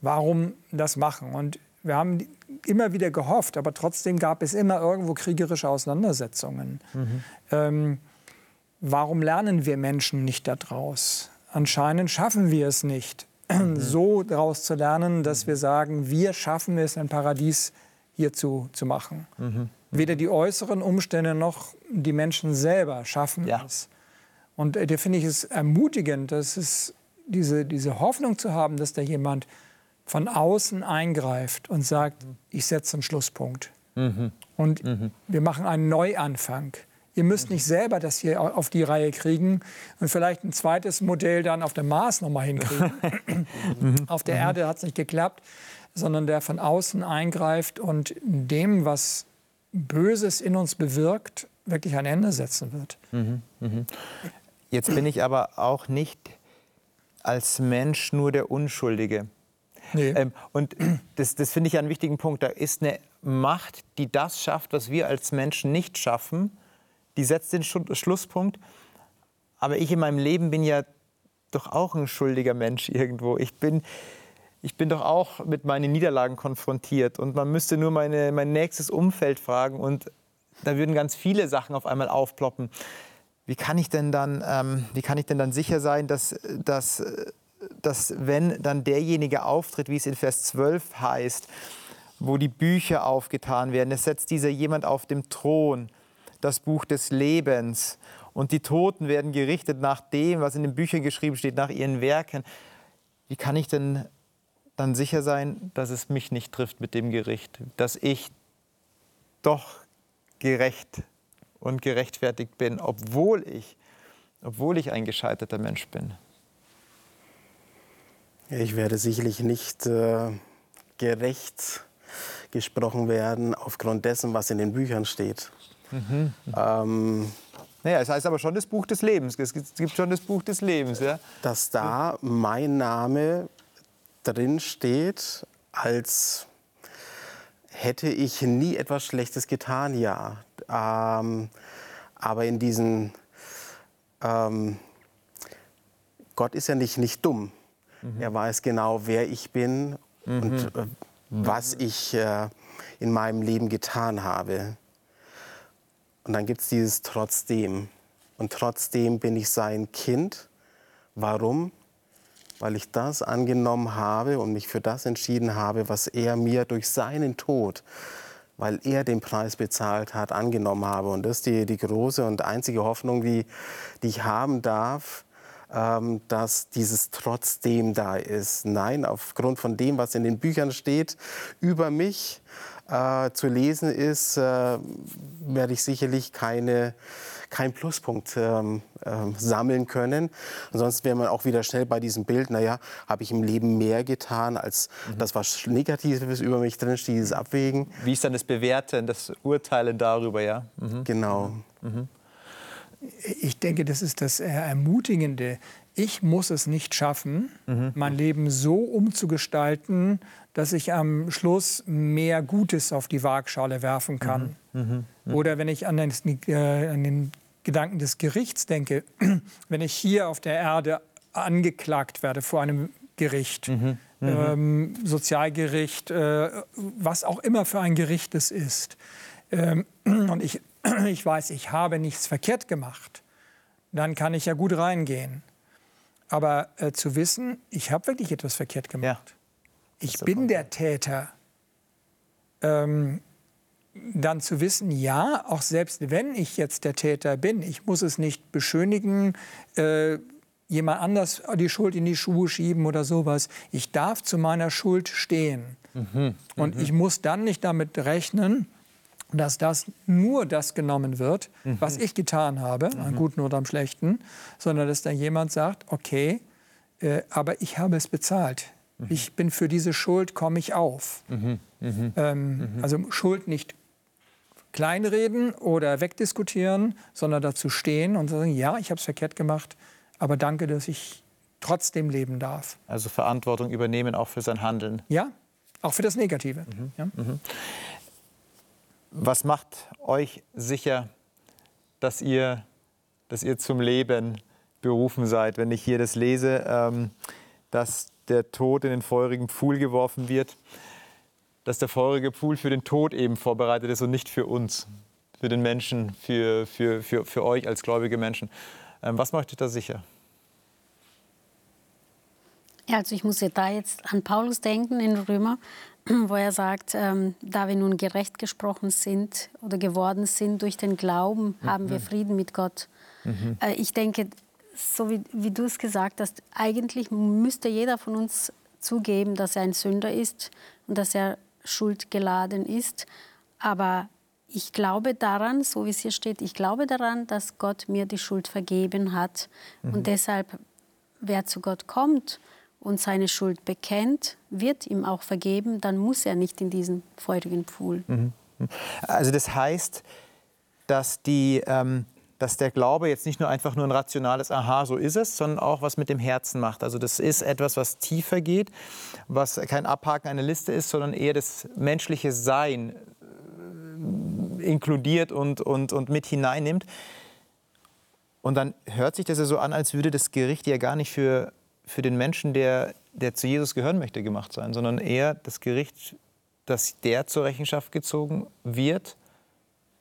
Warum das machen? Und wir haben immer wieder gehofft, aber trotzdem gab es immer irgendwo kriegerische Auseinandersetzungen. Ähm, warum lernen wir Menschen nicht daraus? Anscheinend schaffen wir es nicht, so daraus zu lernen, dass wir sagen, wir schaffen es, ein Paradies hier zu, zu machen. Weder die äußeren Umstände noch die Menschen selber schaffen Ja. es. Und äh, da finde ich es ermutigend, dass es diese, diese Hoffnung zu haben, dass da jemand von außen eingreift und sagt, ich setze einen Schlusspunkt. Und wir machen einen Neuanfang. Ihr müsst nicht selber das hier au- auf die Reihe kriegen und vielleicht ein zweites Modell dann auf dem Mars nochmal hinkriegen. auf der Erde hat es nicht geklappt, sondern der von außen eingreift und dem, was Böses in uns bewirkt, wirklich ein Ende setzen wird. Jetzt bin ich aber auch nicht als Mensch nur der Unschuldige. Nee. Ähm, und das, das finde ich einen wichtigen Punkt. Da ist eine Macht, die das schafft, was wir als Menschen nicht schaffen. Die setzt den Schlusspunkt. Aber ich in meinem Leben bin ja doch auch ein schuldiger Mensch irgendwo. Ich bin, ich bin doch auch mit meinen Niederlagen konfrontiert. Und man müsste nur meine, mein nächstes Umfeld fragen und da würden ganz viele Sachen auf einmal aufploppen. Wie kann ich denn dann, ähm, wie kann ich denn dann sicher sein, dass, dass, dass wenn dann derjenige auftritt, wie es in Vers 12 heißt, wo die Bücher aufgetan werden, es setzt dieser jemand auf dem Thron, das Buch des Lebens und die Toten werden gerichtet nach dem, was in den Büchern geschrieben steht, nach ihren Werken. Wie kann ich denn dann sicher sein, dass es mich nicht trifft mit dem Gericht, dass ich doch gerecht und gerechtfertigt bin, obwohl ich, obwohl ich ein gescheiterter Mensch bin? Ich werde sicherlich nicht äh, gerecht gesprochen werden aufgrund dessen, was in den Büchern steht. Ähm, Naja, es heißt aber schon das Buch des Lebens. Es gibt schon das Buch des Lebens. Ja? dass da mein Name drin steht, als hätte ich nie etwas Schlechtes getan, ja. Ähm, aber in diesen, ähm, Gott ist ja nicht, nicht dumm. Er weiß genau, wer ich bin und äh, was ich äh, in meinem Leben getan habe. Und dann gibt es dieses trotzdem. Und trotzdem bin ich sein Kind. Warum? Weil ich das angenommen habe und mich für das entschieden habe, was er mir durch seinen Tod, weil er den Preis bezahlt hat, angenommen habe. Und das ist die, die große und einzige Hoffnung, die, die ich haben darf, ähm, dass dieses trotzdem da ist. Nein, aufgrund von dem, was in den Büchern steht über mich, äh, zu lesen ist, äh, werde ich sicherlich keine, keinen Pluspunkt ähm, ähm, sammeln können. Ansonsten wäre man auch wieder schnell bei diesem Bild, naja, habe ich im Leben mehr getan, als das, was Negatives über mich drin steht, dieses Abwägen. Wie ist dann das Bewerten, das Urteilen darüber? Ja? Mhm. Genau. ich denke, das ist das Ermutigende. Ich muss es nicht schaffen, mhm. mein Leben so umzugestalten, dass ich am Schluss mehr Gutes auf die Waagschale werfen kann. Mhm. Mhm. mhm. Oder wenn ich an den, äh, an den Gedanken des Gerichts denke, wenn ich hier auf der Erde angeklagt werde vor einem Gericht, mhm. Mhm. Ähm, Sozialgericht, äh, was auch immer für ein Gericht es ist, ähm, und ich, ich weiß, ich habe nichts verkehrt gemacht, dann kann ich ja gut reingehen. Aber äh, zu wissen, ich habe wirklich etwas verkehrt gemacht. Ja. Ich bin der Täter. Ähm, dann zu wissen, ja, auch selbst wenn ich jetzt der Täter bin, ich muss es nicht beschönigen, äh, jemand anders die Schuld in die Schuhe schieben oder sowas. Ich darf zu meiner Schuld stehen. Mhm, und mhm. ich muss dann nicht damit rechnen, dass das nur das genommen wird, mhm. was ich getan habe, mhm. am Guten oder am Schlechten, sondern dass dann jemand sagt, okay, äh, aber ich habe es bezahlt. Mhm. Ich bin für diese Schuld, komme ich auf. Mhm. Mhm. Ähm, mhm. also Schuld nicht kleinreden oder wegdiskutieren, sondern dazu stehen und sagen, ja, ich habe es verkehrt gemacht, aber danke, dass ich trotzdem leben darf. Also Verantwortung übernehmen auch für sein Handeln. Ja, auch für das Negative. Ja. Was macht euch sicher, dass ihr, dass ihr zum Leben berufen seid? Wenn ich hier das lese, ähm, dass der Tod in den feurigen Pfuhl geworfen wird, dass der feurige Pfuhl für den Tod eben vorbereitet ist und nicht für uns, für den Menschen, für, für, für, für euch als gläubige Menschen. Ähm, was macht euch da sicher? Ja, also ich muss ja da jetzt an Paulus denken in Römer, wo er sagt, ähm, da wir nun gerecht gesprochen sind oder geworden sind durch den Glauben, mhm. haben wir Frieden mit Gott. Mhm. Äh, ich denke, so wie, wie du es gesagt hast, eigentlich müsste jeder von uns zugeben, dass er ein Sünder ist und dass er schuldgeladen ist. Aber ich glaube daran, so wie es hier steht, ich glaube daran, dass Gott mir die Schuld vergeben hat. Mhm. Und deshalb, wer zu Gott kommt, und seine Schuld bekennt, wird ihm auch vergeben, dann muss er nicht in diesen feurigen Pfuhl. Mhm. Also das heißt, dass, die, ähm, dass der Glaube jetzt nicht nur einfach nur ein rationales Aha, so ist es, sondern auch was mit dem Herzen macht. Also das ist etwas, was tiefer geht, was kein Abhaken einer Liste ist, sondern eher das menschliche Sein äh, inkludiert und, und, und mit hineinnimmt. Und dann hört sich das ja so an, als würde das Gericht ja gar nicht für für den Menschen, der, der zu Jesus gehören möchte, gemacht sein, sondern eher das Gericht, dass der zur Rechenschaft gezogen wird,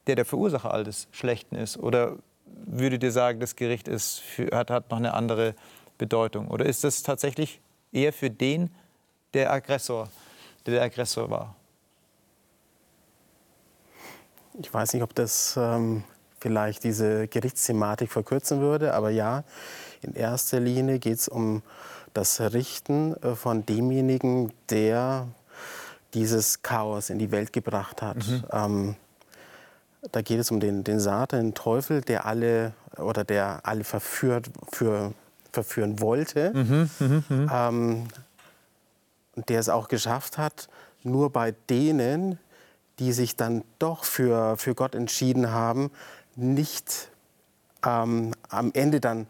der der Verursacher all des Schlechten ist? Oder würdet ihr sagen, das Gericht ist für, hat, hat noch eine andere Bedeutung? Oder ist das tatsächlich eher für den, der Aggressor, der der Aggressor war? Ich weiß nicht, ob das ähm, vielleicht diese Gerichtsthematik verkürzen würde, aber ja, in erster Linie geht es um das Richten äh, von demjenigen, der dieses Chaos in die Welt gebracht hat. Mhm. Ähm, da geht es um den, den Satan, den Teufel, der alle oder der alle verführt, für, verführen wollte. Mhm, mh, mh. Ähm, der es auch geschafft hat, nur bei denen, die sich dann doch für, für Gott entschieden haben, nicht ähm, am Ende dann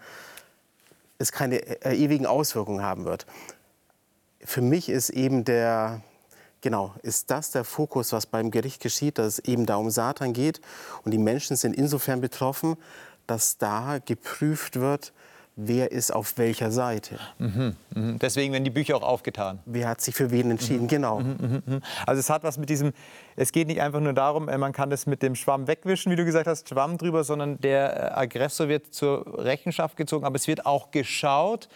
es keine äh, ewigen Auswirkungen haben wird. Für mich ist eben der, genau, ist das der Fokus, was beim Gericht geschieht, dass es eben da um Satan geht und die Menschen sind insofern betroffen, dass da geprüft wird, wer ist auf welcher Seite. Mhm, mh. Deswegen werden die Bücher auch aufgetan. Wer hat sich für wen entschieden, mhm. genau. Mhm, mhm, mhm, also es hat was mit diesem, es geht nicht einfach nur darum, äh, man kann das mit dem Schwamm wegwischen, wie du gesagt hast, Schwamm drüber, sondern der äh, Aggressor wird zur Rechenschaft gezogen, aber es wird auch geschaut,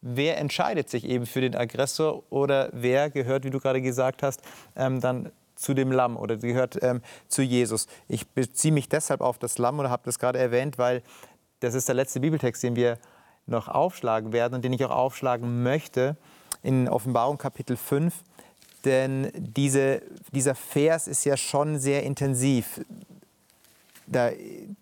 wer entscheidet sich eben für den Aggressor oder wer gehört, wie du gerade gesagt hast, ähm, dann zu dem Lamm oder gehört ähm, zu Jesus. Ich beziehe mich deshalb auf das Lamm oder habe das gerade erwähnt, weil das ist der letzte Bibeltext, den wir noch aufschlagen werden und den ich auch aufschlagen möchte in Offenbarung Kapitel 5. Denn diese, dieser Vers ist ja schon sehr intensiv. Da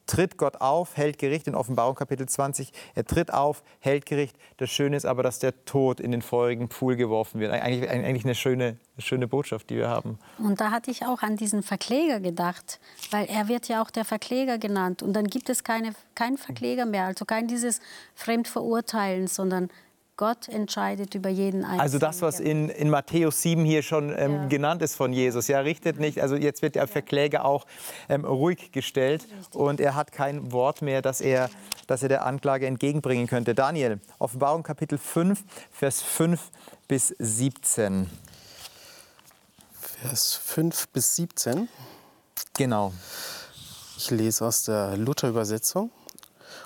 tritt Gott auf, hält Gericht in Offenbarung Kapitel 20. Er tritt auf, hält Gericht. Das Schöne ist aber, dass der Tod in den feurigen Pool geworfen wird. Eigentlich, eigentlich eine schöne, schöne Botschaft, die wir haben. Und da hatte ich auch an diesen Verkläger gedacht, weil er wird ja auch der Verkläger genannt. Und dann gibt es keine, keinen Verkläger mehr, also kein dieses Fremdverurteilen, sondern Gott entscheidet über jeden Einzelnen. Also das, was in, in Matthäus 7 hier schon ähm, ja. genannt ist von Jesus. Ja, richtet nicht. Also jetzt wird der Verkläger auch ähm, ruhig gestellt Richtig. und er hat kein Wort mehr, das er, das er der Anklage entgegenbringen könnte. Daniel, Offenbarung Kapitel 5, Vers 5 bis 17. Vers 5 bis 17. Genau. Ich lese aus der Luther-Übersetzung.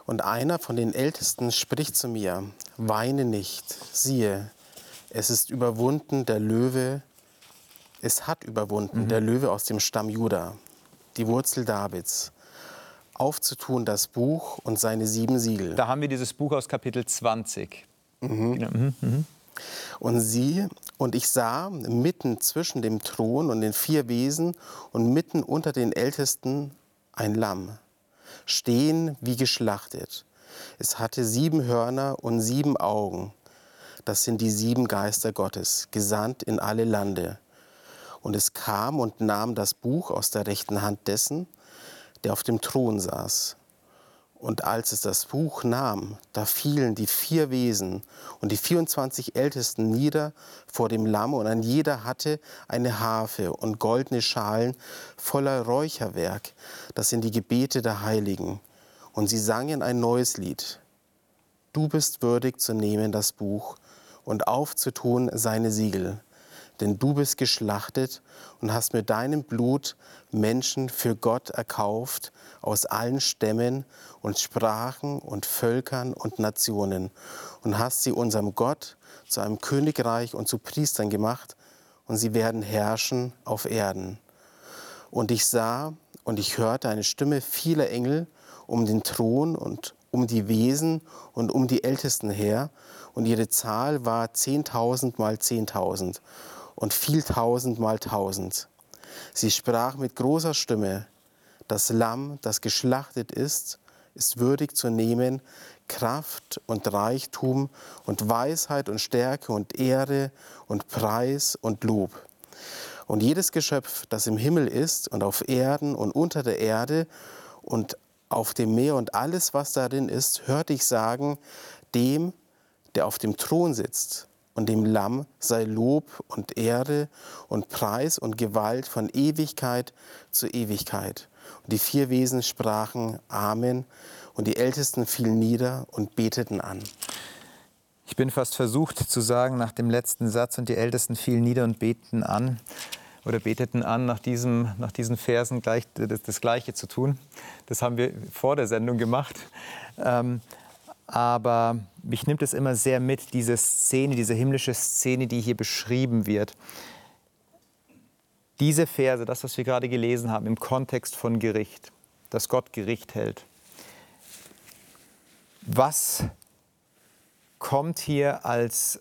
Und einer von den Ältesten spricht zu mir, weine nicht, siehe, es ist überwunden der Löwe, es hat überwunden mhm. der Löwe aus dem Stamm Juda, die Wurzel Davids, aufzutun das Buch und seine sieben Siegel. Da haben wir dieses Buch aus Kapitel 20. Mhm. Mhm. Mhm. Und sie, und ich sah mitten zwischen dem Thron und den vier Wesen und mitten unter den Ältesten ein Lamm stehen wie geschlachtet. Es hatte sieben Hörner und sieben Augen. Das sind die sieben Geister Gottes, gesandt in alle Lande. Und es kam und nahm das Buch aus der rechten Hand dessen, der auf dem Thron saß. Und als es das Buch nahm, da fielen die vier Wesen und die 24 Ältesten nieder vor dem Lamm, und ein jeder hatte eine Harfe und goldene Schalen voller Räucherwerk. Das sind die Gebete der Heiligen. Und sie sangen ein neues Lied. Du bist würdig zu nehmen das Buch und aufzutun seine Siegel denn du bist geschlachtet und hast mit deinem Blut Menschen für Gott erkauft aus allen Stämmen und Sprachen und Völkern und Nationen und hast sie unserem Gott zu einem Königreich und zu Priestern gemacht und sie werden herrschen auf Erden. Und ich sah und ich hörte eine Stimme vieler Engel um den Thron und um die Wesen und um die Ältesten her, und ihre Zahl war zehntausend mal zehntausend und viel tausend mal tausend. Sie sprach mit großer Stimme, das Lamm, das geschlachtet ist, ist würdig zu nehmen, Kraft und Reichtum und Weisheit und Stärke und Ehre und Preis und Lob. Und jedes Geschöpf, das im Himmel ist und auf Erden und unter der Erde und auf dem Meer und alles, was darin ist, hörte ich sagen, dem, der auf dem Thron sitzt und dem Lamm sei Lob und Ehre und Preis und Gewalt von Ewigkeit zu Ewigkeit. Und die vier Wesen sprachen Amen und die Ältesten fielen nieder und beteten an. Ich bin fast versucht zu sagen nach dem letzten Satz und die Ältesten fielen nieder und beteten an oder beteten an, nach, diesem, nach diesen Versen gleich, das, das Gleiche zu tun. Das haben wir vor der Sendung gemacht. Ähm, aber mich nimmt es immer sehr mit, diese Szene, diese himmlische Szene, die hier beschrieben wird. Diese Verse, das, was wir gerade gelesen haben, im Kontext von Gericht, dass Gott Gericht hält. Was kommt hier als,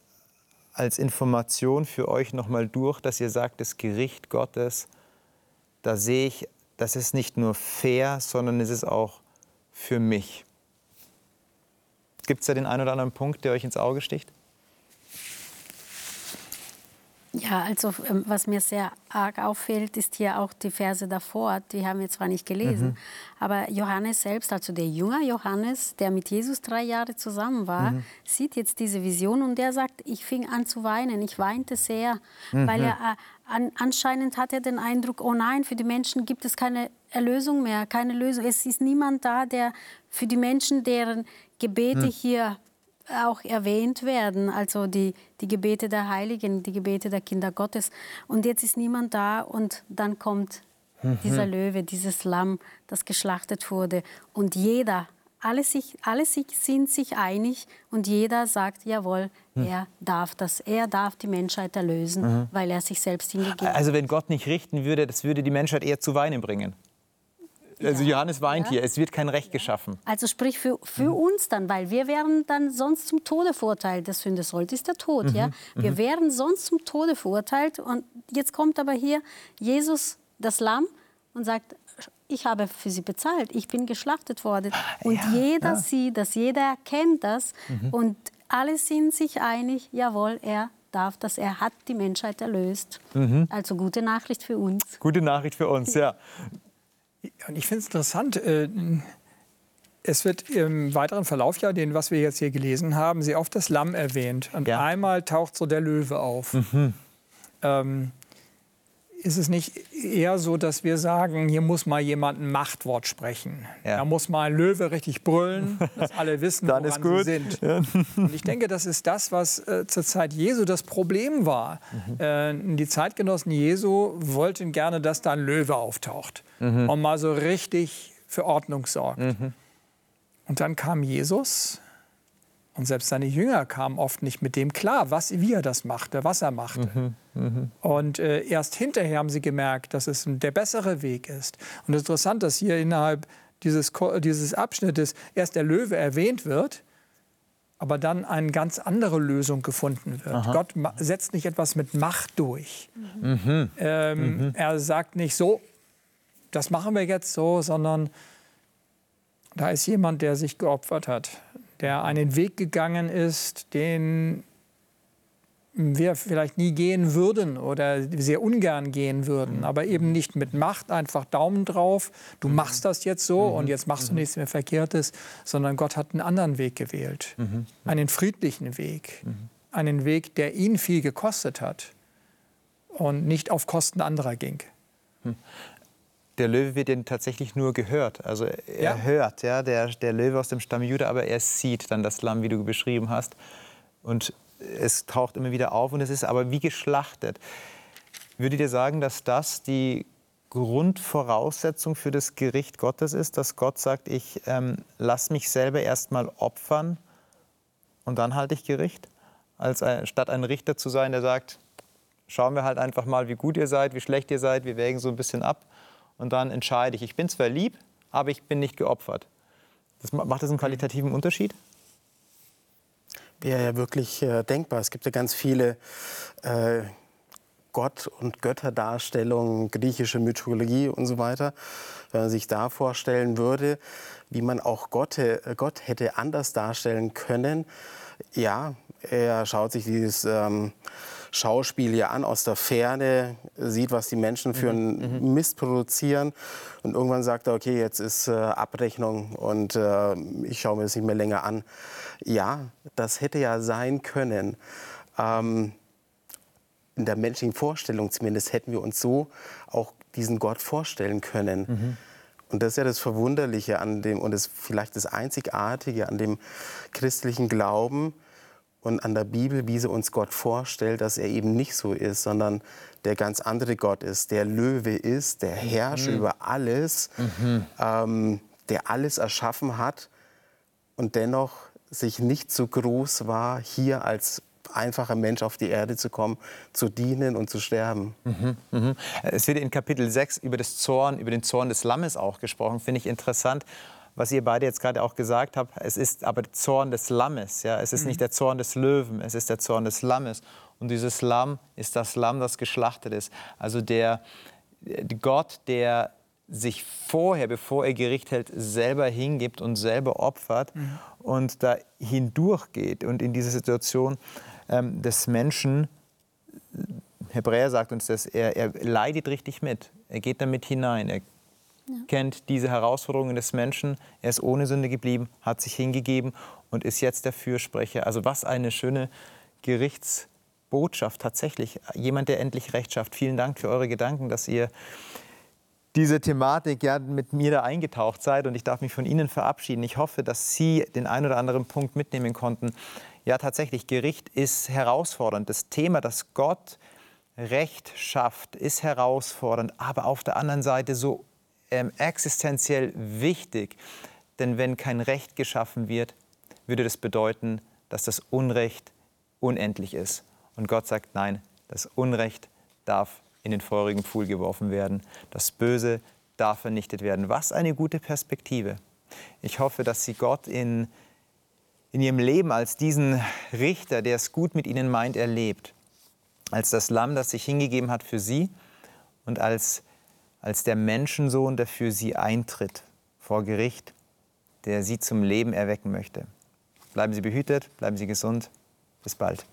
als Information für euch nochmal durch, dass ihr sagt, das Gericht Gottes, da sehe ich, das ist nicht nur fair, sondern es ist auch für mich. Gibt es da den einen oder anderen Punkt, der euch ins Auge sticht? Ja, also ähm, was mir sehr arg auffällt, ist hier auch die Verse davor. Die haben wir zwar nicht gelesen, mhm. aber Johannes selbst, also der junge Johannes, der mit Jesus drei Jahre zusammen war, mhm. sieht jetzt diese Vision und der sagt, ich fing an zu weinen, ich weinte sehr, mhm. weil er äh, an, anscheinend hat er den Eindruck, oh nein, für die Menschen gibt es keine Erlösung mehr, keine Lösung. Es ist niemand da, der für die Menschen, deren Gebete hm. hier auch erwähnt werden, also die, die Gebete der Heiligen, die Gebete der Kinder Gottes. Und jetzt ist niemand da und dann kommt mhm. dieser Löwe, dieses Lamm, das geschlachtet wurde. Und jeder, alle, sich, alle sich, sind sich einig und jeder sagt, jawohl, mhm. er darf das, er darf die Menschheit erlösen, mhm. weil er sich selbst hingegeben hat. Also wenn Gott nicht richten würde, das würde die Menschheit eher zu weinen bringen. Also Johannes weint ja. hier, es wird kein Recht geschaffen. Also sprich für, für mhm. uns dann, weil wir wären dann sonst zum Tode verurteilt. Der Sünde sollte ist der Tod. Mhm. Ja? Wir mhm. wären sonst zum Tode verurteilt. Und jetzt kommt aber hier Jesus, das Lamm, und sagt, ich habe für sie bezahlt, ich bin geschlachtet worden. Und Ja, jeder ja. sieht das, jeder erkennt das. Mhm. Und alle sind sich einig, jawohl, er darf das, er hat die Menschheit erlöst. Mhm. Also gute Nachricht für uns. Gute Nachricht für uns, ja. Und ich finde es interessant, äh, es wird im weiteren Verlauf ja, den, was wir jetzt hier gelesen haben, sehr oft das Lamm erwähnt. Und Ja. einmal taucht so der Löwe auf. Ähm, ist es nicht eher so, dass wir sagen, hier muss mal jemand ein Machtwort sprechen? Ja. Da muss mal ein Löwe richtig brüllen, dass alle wissen, Dann woran sie sind. Und ich denke, das ist das, was äh, zur Zeit Jesu das Problem war. Äh, die Zeitgenossen Jesu wollten gerne, dass da ein Löwe auftaucht und mal so richtig für Ordnung sorgt. Und dann kam Jesus und selbst seine Jünger kamen oft nicht mit dem klar, was, wie er das machte, was er machte. Und äh, erst hinterher haben sie gemerkt, dass es der bessere Weg ist. Und es ist interessant, dass hier innerhalb dieses, dieses Abschnittes erst der Löwe erwähnt wird, aber dann eine ganz andere Lösung gefunden wird. Gott ma- setzt nicht etwas mit Macht durch. Ähm, Er sagt nicht so, das machen wir jetzt so, sondern da ist jemand, der sich geopfert hat, der einen Weg gegangen ist, den wir vielleicht nie gehen würden oder sehr ungern gehen würden, aber eben nicht mit Macht, einfach Daumen drauf, du machst das jetzt so und jetzt machst du nichts mehr Verkehrtes, sondern Gott hat einen anderen Weg gewählt, einen friedlichen Weg, einen Weg, der ihn viel gekostet hat und nicht auf Kosten anderer ging. Der Löwe wird denn tatsächlich nur gehört. Also er Ja. hört, ja, der, der Löwe aus dem Stamm Juda, aber er sieht dann das Lamm, wie du beschrieben hast. Und es taucht immer wieder auf und es ist aber wie geschlachtet. Würdet ihr sagen, dass das die Grundvoraussetzung für das Gericht Gottes ist, dass Gott sagt, ich ähm, lass mich selber erstmal opfern und dann halte ich Gericht? Als ein, statt ein Richter zu sein, der sagt, schauen wir halt einfach mal, wie gut ihr seid, wie schlecht ihr seid, wir wägen so ein bisschen ab und dann entscheide ich. Ich bin zwar lieb, aber ich bin nicht geopfert. Das, ma- macht das einen qualitativen Unterschied? wäre ja wirklich äh, denkbar. Es gibt ja ganz viele äh, Gott- und Götterdarstellungen, griechische Mythologie und so weiter. Wenn man sich da vorstellen würde, wie man auch Gott, äh, Gott hätte anders darstellen können, ja, er schaut sich dieses ähm, Schauspiel ja an aus der Ferne, sieht, was die Menschen für einen Mist produzieren und irgendwann sagt er, okay, jetzt ist äh, Abrechnung und äh, ich schaue mir das nicht mehr länger an. Ja, das hätte ja sein können. Ähm, in der menschlichen Vorstellung zumindest hätten wir uns so auch diesen Gott vorstellen können. Und das ist ja das Verwunderliche an dem und das vielleicht das Einzigartige an dem christlichen Glauben und an der Bibel, wie sie uns Gott vorstellt, dass er eben nicht so ist, sondern der ganz andere Gott ist, der Löwe ist, der herrscht über alles, ähm, der alles erschaffen hat und dennoch sich nicht so groß war, hier als einfacher Mensch auf die Erde zu kommen, zu dienen und zu sterben. Mhm. Es wird in Kapitel 6 über, das Zorn, über den Zorn des Lammes auch gesprochen. Finde ich interessant, was ihr beide jetzt gerade auch gesagt habt. Es ist aber der Zorn des Lammes. Ja? Es ist nicht der Zorn des Löwen, es ist der Zorn des Lammes. Und dieses Lamm ist das Lamm, das geschlachtet ist. Also der, Gott, der sich vorher, bevor er Gericht hält, selber hingibt und selber opfert und da hindurchgeht und in diese Situation ähm, des Menschen Hebräer sagt uns das, er, er leidet richtig mit. Er geht damit hinein. Er kennt diese Herausforderungen des Menschen. Er ist ohne Sünde geblieben, hat sich hingegeben und ist jetzt der Fürsprecher. Also was eine schöne Gerichtsbotschaft tatsächlich. Jemand, der endlich Recht schafft. Vielen Dank für eure Gedanken, dass ihr diese Thematik ja mit mir da eingetaucht seid und ich darf mich von Ihnen verabschieden. Ich hoffe, dass Sie den einen oder anderen Punkt mitnehmen konnten. Ja, tatsächlich, Gericht ist herausfordernd. Das Thema, dass Gott Recht schafft, ist herausfordernd, aber auf der anderen Seite so ähm, existenziell wichtig. Denn wenn kein Recht geschaffen wird, würde das bedeuten, dass das Unrecht unendlich ist. Und Gott sagt, nein, das Unrecht darf in den feurigen Pfuhl geworfen werden. Das Böse darf vernichtet werden. Was eine gute Perspektive. Ich hoffe, dass Sie Gott in, in Ihrem Leben als diesen Richter, der es gut mit Ihnen meint, erlebt. Als das Lamm, das sich hingegeben hat für Sie und als, als der Menschensohn, der für sie eintritt vor Gericht, der sie zum Leben erwecken möchte. Bleiben Sie behütet, bleiben Sie gesund. Bis bald.